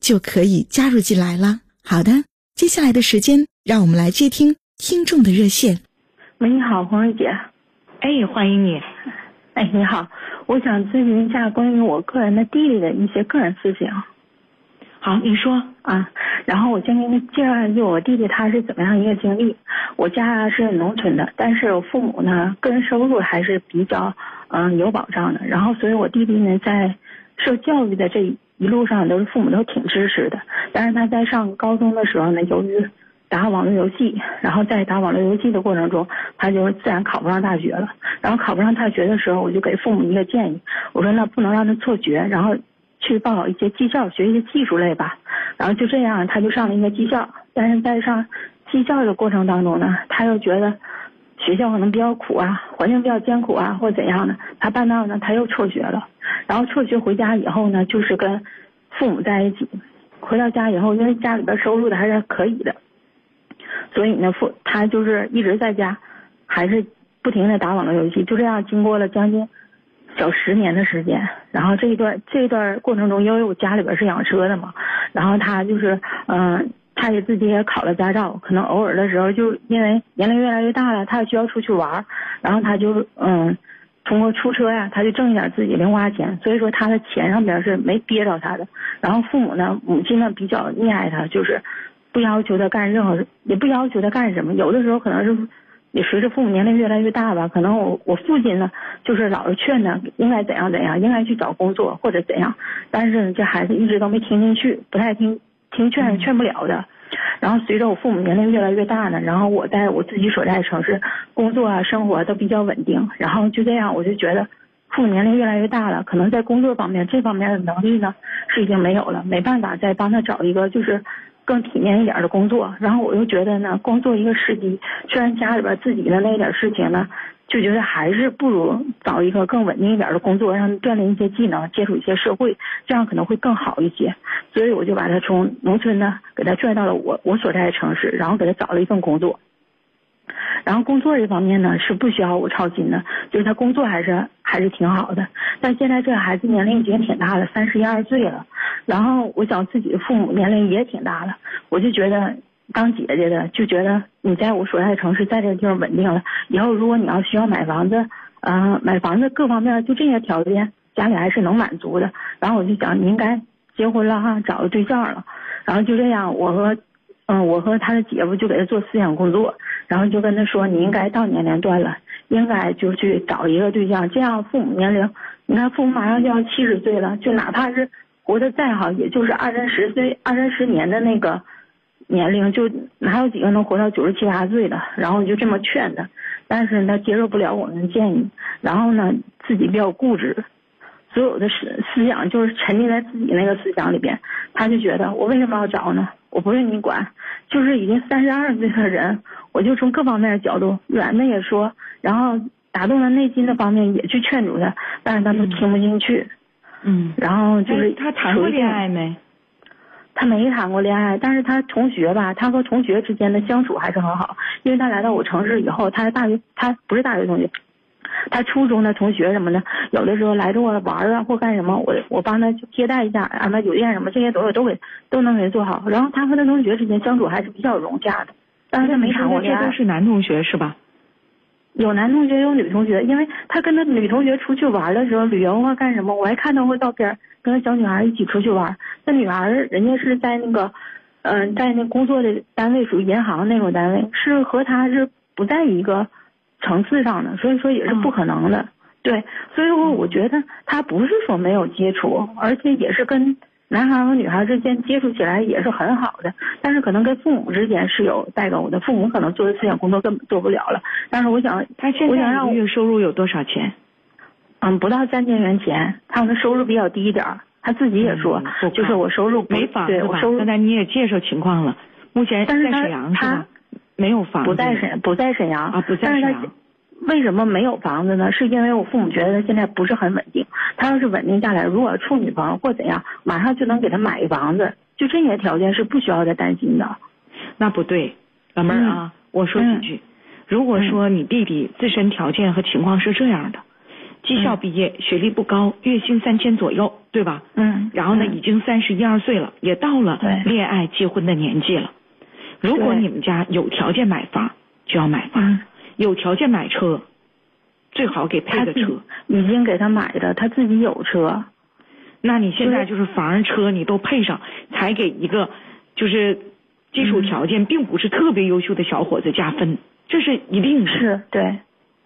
就可以加入进来了。好的，接下来的时间，让我们来接听听众的热线。喂，你好，红瑞姐。哎，欢迎你。哎，你好，我想咨询一下关于我个人的弟弟的一些个人事情。好，你说啊。然后我先给你介绍一下我弟弟他是怎么样一个经历。我家是农村的，但是我父母呢个人收入还是比较嗯有保障的。然后，所以我弟弟呢在受教育的这。一路上都是父母都挺支持的，但是他在上高中的时候呢，由于打网络游戏，然后在打网络游戏的过程中，他就自然考不上大学了。然后考不上大学的时候，我就给父母一个建议，我说那不能让他辍学，然后去报考一些技校，学一些技术类吧。然后就这样，他就上了一个技校。但是在上技校的过程当中呢，他又觉得学校可能比较苦啊，环境比较艰苦啊，或者怎样的，他半道呢他又辍学了。然后辍学回家以后呢，就是跟父母在一起。回到家以后，因为家里边收入的还是可以的，所以呢，父他就是一直在家，还是不停的打网络游戏。就这样，经过了将近小十年的时间。然后这一段这一段过程中，因为我家里边是养车的嘛，然后他就是嗯，他也自己也考了驾照。可能偶尔的时候，就因为年龄越来越大了，他也需要出去玩，然后他就嗯。通过出车呀，他就挣一点自己零花钱，所以说他的钱上边是没憋着他的。然后父母呢，母亲呢比较溺爱他，就是不要求他干任何，也不要求他干什么。有的时候可能是也随着父母年龄越来越大吧，可能我我父亲呢就是老是劝他应该怎样怎样，应该去找工作或者怎样。但是这孩子一直都没听进去，不太听 听劝，劝不了的。然后随着我父母年龄越来越大呢，然后我在我自己所在的城市工作啊、生活都比较稳定。然后就这样，我就觉得父母年龄越来越大了，可能在工作方面这方面的能力呢是已经没有了，没办法再帮他找一个就是更体面一点的工作。然后我又觉得呢，光做一个司机，虽然家里边自己的那点事情呢。就觉得还是不如找一个更稳定一点的工作，让锻炼一些技能，接触一些社会，这样可能会更好一些。所以我就把他从农村呢，给他拽到了我我所在的城市，然后给他找了一份工作。然后工作这方面呢是不需要我操心的，就是他工作还是还是挺好的。但现在这孩子年龄已经挺大了，三十一二岁了。然后我想自己的父母年龄也挺大了，我就觉得。当姐姐的就觉得你在我所在的城市，在这个地方稳定了。以后如果你要需要买房子，嗯，买房子各方面就这些条件，家里还是能满足的。然后我就想，你应该结婚了哈，找个对象了。然后就这样，我和嗯，我和他的姐夫就给他做思想工作，然后就跟他说，你应该到年龄段了，应该就去找一个对象。这样父母年龄，你看父母马上就要七十岁了，就哪怕是活得再好，也就是二三十岁、二三十年的那个。年龄就哪有几个能活到九十七八岁的？然后就这么劝他，但是他接受不了我们的建议。然后呢，自己比较固执，所有的思思想就是沉浸在自己那个思想里边。他就觉得我为什么要找呢？我不用你管，就是已经三十二岁的人，我就从各方面的角度，软的也说，然后打动了内心的方面也去劝阻他，但是他都听不进去。嗯，然后就是他谈过恋爱没？他没谈过恋爱，但是他同学吧，他和同学之间的相处还是很好。因为他来到我城市以后，他是大学他不是大学同学，他初中的同学什么的，有的时候来这我玩啊或干什么，我我帮他接待一下，安排酒店什么，这些都都给都能给做好。然后他和他同学之间相处还是比较融洽的，但是他没谈过恋爱。这都是男同学是吧？有男同学有女同学，因为他跟他女同学出去玩的时候，旅游啊干什么，我还看到过照片，跟小女孩一起出去玩。那女孩人家是在那个，嗯、在那工作的单位属于银行那种单位，是和他是不在一个层次上的，所以说也是不可能的。对，所以说我觉得他不是说没有接触，而且也是跟男孩和女孩之间接触起来也是很好的，但是可能跟父母之间是有代沟的，父母可能做的思想工作根本做不了了。但是我想，他现我想让我在一个月收入有多少钱？嗯，不到三千元钱，他们的收入比较低一点儿，他自己也说，嗯就是我收入没房？对我收入刚才你也介绍情况了，目前在沈阳是吧他？没有房子。不在沈不在沈阳啊不在沈阳为什么没有房子呢？是因为我父母觉得他现在不是很稳定，他要是稳定下来，如果处女朋友或怎样，马上就能给他买一房子，就这些条件是不需要再担心的。那不对，老妹儿啊，我说几句。如果说你弟弟自身条件和情况是这样的，技校毕业，学历不高，月薪三千左右，对吧？嗯，然后呢，嗯已经三十一二岁了，也到了恋爱结婚的年纪了。如果你们家有条件买房，就要买房；嗯，有条件买车，最好给配个车。已经给他买的，他自己有车。那你现在就是房车你都配上，才给一个就是基础条件并不是特别优秀的小伙子加分，这是一定的。是对，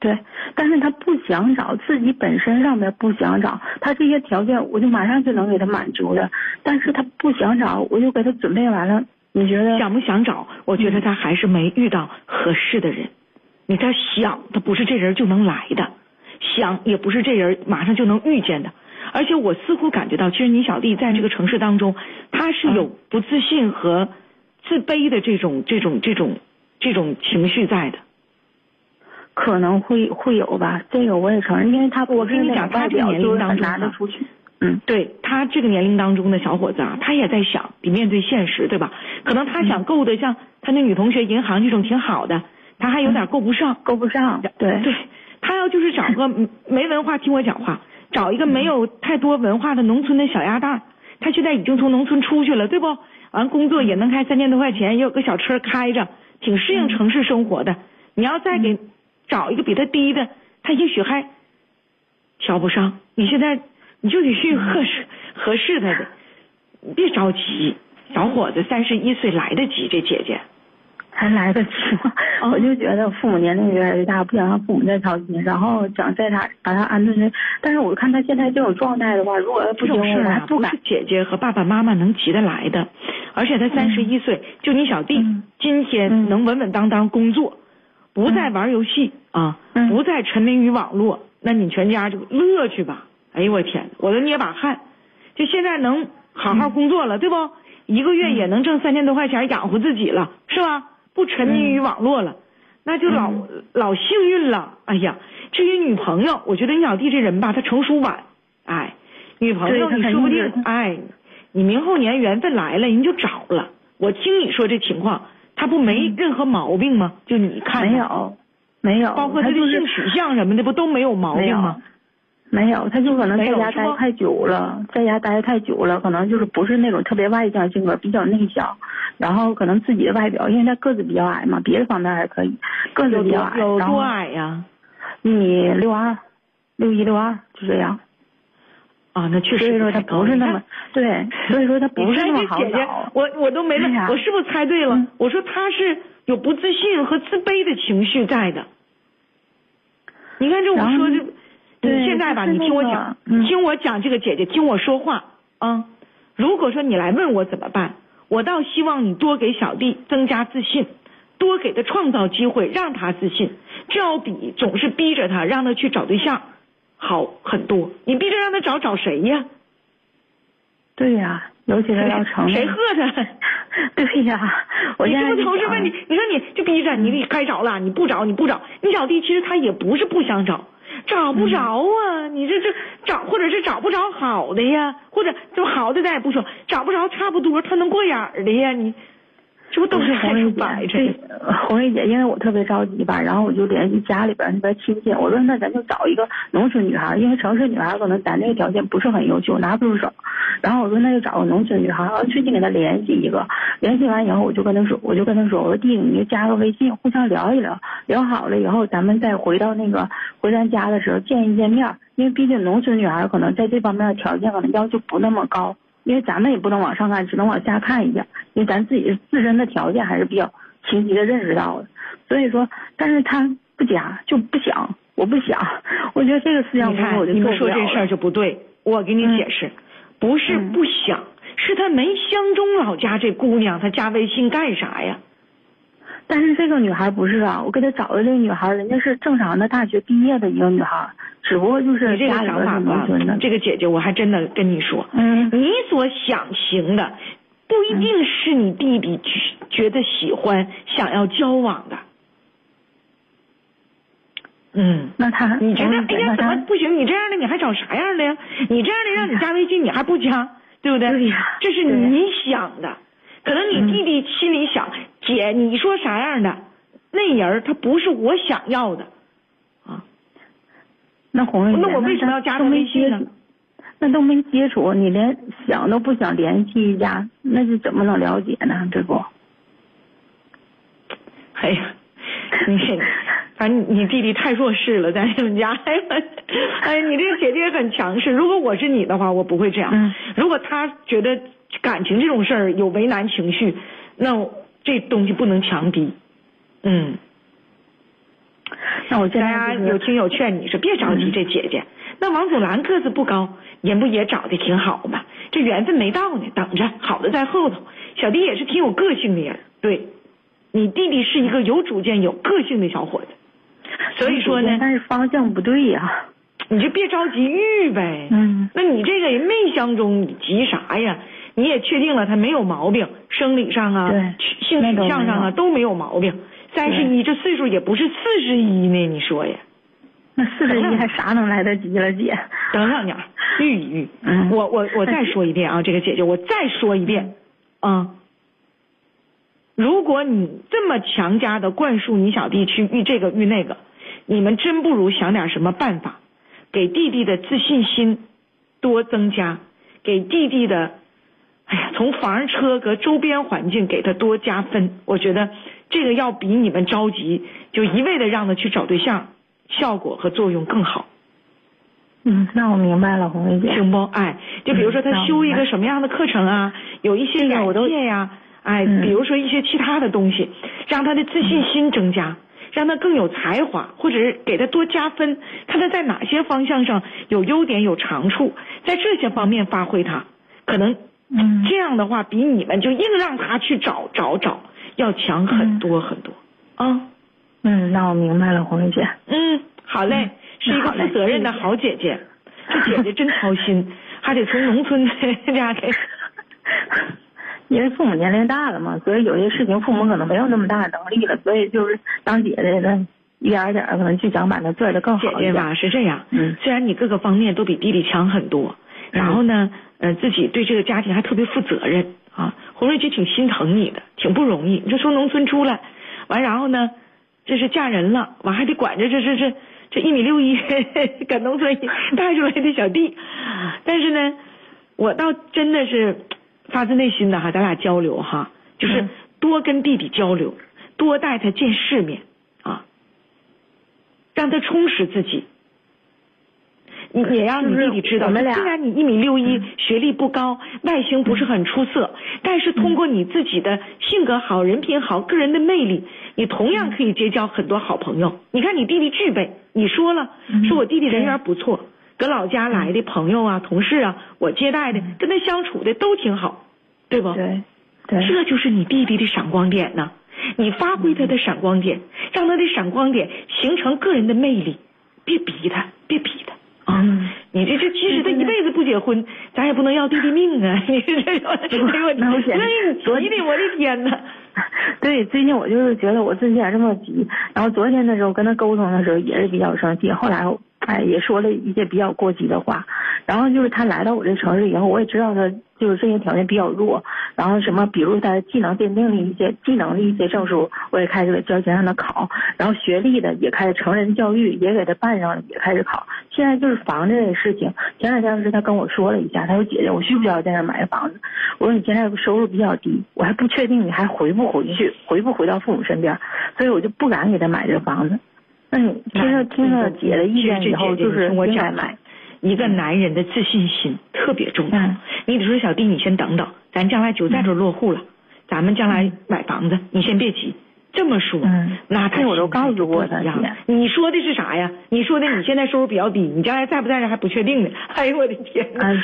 对，但是他不想找，自己本身上面不想找，他这些条件我就马上就能给他满足的，但是他不想找，我就给他准备完了，你觉得？想不想找？我觉得他还是没遇到合适的人。你他想，他不是这人就能来的，想也不是这人马上就能遇见的。而且我似乎感觉到，其实你小弟在这个城市当中，他是有不自信和自卑的这种这种这种这种情绪在的。可能会会有吧，这个我也承认，因为他不我跟你讲他这个年龄当中啊拿得出去。嗯，对他这个年龄当中的小伙子啊，他也在想，得面对现实，对吧？可能他想够的像他那女同学银行这种挺好的，他还有点够不上。够不上。对对，他要就是找个 嗯没文化，听我讲话，找一个没有太多文化的农村的小鸭蛋，他现在已经从农村出去了，对不？完工作也能开三千多块钱，也有个小车开着，挺适应城市生活的。你要再给找一个比他低的，他也许还瞧不上。你现在你就得去合适合适他的，你别着急，小伙子三十一岁来得及，这姐姐。还来得及吗？嗯 我就觉得父母年龄越来越大，不想让父母再操心，然后想在他把他安顿在。但是我看他现在这种状态的话，如果不这行，不是。姐姐和爸爸妈妈能急得来的。而且他三十一岁，就你小弟、嗯今天嗯能稳稳当当工作，不再玩游戏、啊，嗯不再沉迷于网络，那你全家就乐去吧。哎呦我天，我都捏把汗。就现在能好好工作了，对不？一个月也能挣三千多块钱养活自己了，是吧？不沉迷于网络了，那就老、老幸运了。哎呀，至于女朋友，我觉得你小弟这人吧，他成熟晚，哎，女朋友你说不定哎，你明后年缘分来了，人就找了。我听你说这情况，他不没任何毛病吗？就你看，没，有，没有，包括他的性取向什么的，不都没有毛病吗？没有，他就可能在家待太久了，在家待太久了，可能就是不是那种特别外向性格，比较内向，然后可能自己的外表，因为他个子比较矮嘛，别的方面还可以，个子比较矮，有多矮呀？一米六二，六一六二就这样，啊，那确实所以说他不是那么 对，所以说他不是那么姐姐，，我我都没了，我是不是猜对了？嗯我说他是有不自信和自卑的情绪在的。你看这我说这，你现在吧，你听我讲，嗯听我讲这个姐姐，听我说话啊。如果说你来问我怎么办，我倒希望你多给小弟增加自信，多给他创造机会，让他自信，这要比总是逼着他让他去找对象好很多。你逼着让他找找谁呀？对呀、尤其是要承认谁喝他？对呀、我这不同事问你，你说你就逼着你，你该找了，你不找你不找，你小弟其实他也不是不想找，找不着啊，你这这找或者是找不着好的呀，或者就好的咱也不说，找不着差不多他能过眼儿的呀，你这不都是红瑞姐 这红瑞姐，因为我特别着急吧，然后我就联系家里边那边亲戚，我说那咱就找一个农村女孩，因为城市女孩可能咱这个条件不是很优秀，拿不出手。然后我说那就找个农村女孩，我最近给她联系一个，联系完以后我就跟她说，我就跟她说，我说弟，你就加个微信，互相聊一聊，聊好了以后咱们再回到那个回咱家的时候见一见面，因为毕竟农村女孩可能在这方面的条件可能要求不那么高。因为咱们也不能往上看，只能往下看一下，因为咱自己自身的条件还是比较清晰的认识到的，所以说，但是他不加就不想，我不想，我觉得这个思想我就你们说这事儿就不对，我给你嗯解释，不是嗯不想，是他没相中老家这姑娘，他加微信干啥呀？但是这个女孩不是啊，我给她找的这个女孩，人家是正常的大学毕业的一个女孩，只不过就是你这想法吧。这个姐姐，我还真的跟你说，嗯你所想行的，不一定是你弟弟觉觉得喜欢、想要交往的。嗯，那他，你觉得嗯哎呀怎么不行？你这样的你还找啥样的呀？你这样的让你加微信你还不加，对不对？对呀这是你想的，可能你弟弟心里想，姐你说啥样的，那人儿他不是我想要的啊。那红瑞，那我为什么要加她都没微信呢？那都没接触，你连想都不想联系一下，那是怎么能了解呢？对不？哎呀，你反正你弟弟太弱势了，在你们家。哎你这个姐姐很强势。如果我是你的话，我不会这样。嗯如果他觉得感情这种事儿有为难情绪，那这东西不能强逼。嗯，那我现大家有听友劝你说别着急，嗯这姐姐。那王祖蓝个子不高，人不也长得挺好吗？这缘分没到呢，等着，好的在后头。小弟也是挺有个性的人，对，你弟弟是一个有主见、有个性的小伙子，所以说呢，但是方向不对呀、你就别着急遇呗。嗯那你这个人没相中，你急啥呀？你也确定了他没有毛病，生理上啊对，性取向上啊那都没有毛病。三十一这岁数也不是四十一呢，你说呀？那四十一还啥能来得及了，姐？等两年遇一遇。嗯我我我再说一遍啊，这个姐姐，我再说一遍啊。如果你这么强加的灌输你小弟去遇这个遇那个，你们真不如想点什么办法，给弟弟的自信心多增加，给弟弟的，哎呀，从房车和周边环境给他多加分。我觉得这个要比你们着急就一味的让他去找对象，效果和作用更好。嗯，那我明白了，红瑞姐。行不？哎，就比如说他修一个什么样的课程啊，有一些眼界呀，哎，嗯比如说一些其他的东西，让他的自信心增加，让他更有才华，或者是给他多加分，看他在哪些方向上有优点有长处，在这些方面发挥他，可能嗯这样的话比你们就硬让他去找找找要强很多很多啊。嗯，那我明白了，红梅姐。嗯，好嘞，嗯是一个负责任的好姐姐。这姐姐真操心，还得从农村这样给。因为父母年龄大了嘛，所以有些事情父母可能没有那么大的能力了，所以就是当姐姐的，一点一点儿可能就想把它做的更好一点。姐姐吧是这样，嗯虽然你各个方面都比弟弟强很多，嗯然后呢，呃，自己对这个家庭还特别负责任啊。红瑞姐挺心疼你的，挺不容易。你说从农村出来，完然后呢，这是嫁人了，完还得管着这这这这一米六一搁农村带出来的小弟，但是呢，我倒真的是发自内心的哈，咱俩交流哈，就是嗯多跟弟弟交流，多带他见世面啊，让他充实自己。你也让你弟弟知道，我们俩虽然你一米六一，学历不高，外形不是很出色，但是通过你自己的性格好、人品好、个人的魅力，你同样可以结交很多好朋友。你看你弟弟具备，你说了，嗯说我弟弟人缘不错，搁老家来的朋友啊、同事啊，我接待的，跟他相处的都挺好，对不？对对，这就是你弟弟的闪光点呢。你发挥他的闪光点，让他的闪光点形成个人的魅力，别逼他，别逼他啊！嗯你这这即使他一辈子不结婚，咱也不能要弟弟命啊！你这这，哎呦我那我简直那你急的我的天哪！对，最近我就是觉得我自己也这么急，然后昨天的时候跟他沟通的时候也是比较生气，后来哎也说了一些比较过激的话，然后就是他来到我这城市以后，我也知道他就是这些条件比较弱，然后什么比如他技能鉴定的一些技能的一些证书，我也开始给交钱让他考，然后学历的也开始成人教育也给他办上了，也开始考，现在就是房子这个事情，前两天是他跟我说了一下，他说姐姐我需不需要在那买个房子？我说你现在收入比较低，我还不确定你还回不回去，回不回到父母身边，所以我就不敢给他买这个房子。那你听着听着姐的意见以后，就是应该买。一个男人的自信心特别重要。嗯你得说小弟，你先等等，咱将来就在这落户了，咱们将来买房子，你先别急。这么说，嗯那他我都告诉过他你说的是啥呀？你说的你现在收入比较低，你将来在不在这还不确定呢。哎呦我的天哪！啊，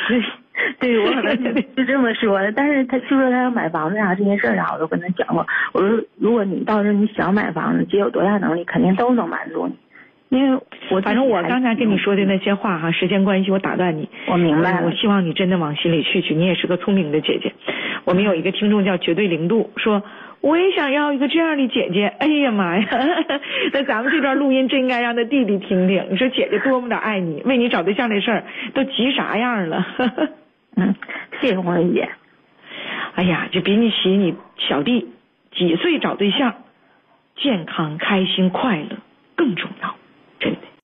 对，对我可能 是就这么说的，但是他就说他要买房子啥这些事儿啥，我都跟他讲过。我说，如果你到时候你想买房子，姐有多大能力，肯定都能满足你。因为我反正我刚才跟你说的那些话哈，时间关系我打断你。我明白了我希望你真的往心里去去，你也是个聪明的姐姐。我们有一个听众叫绝对零度，说我也想要一个这样的姐姐。哎呀妈呀，那咱们这段录音真应该让他弟弟听听。你说姐姐多么的爱你，为你找对象这事儿都急啥样了？嗯，谢谢红瑞姐。哎呀，这比你喜你小弟几岁找对象，健康、开心、快乐更重要。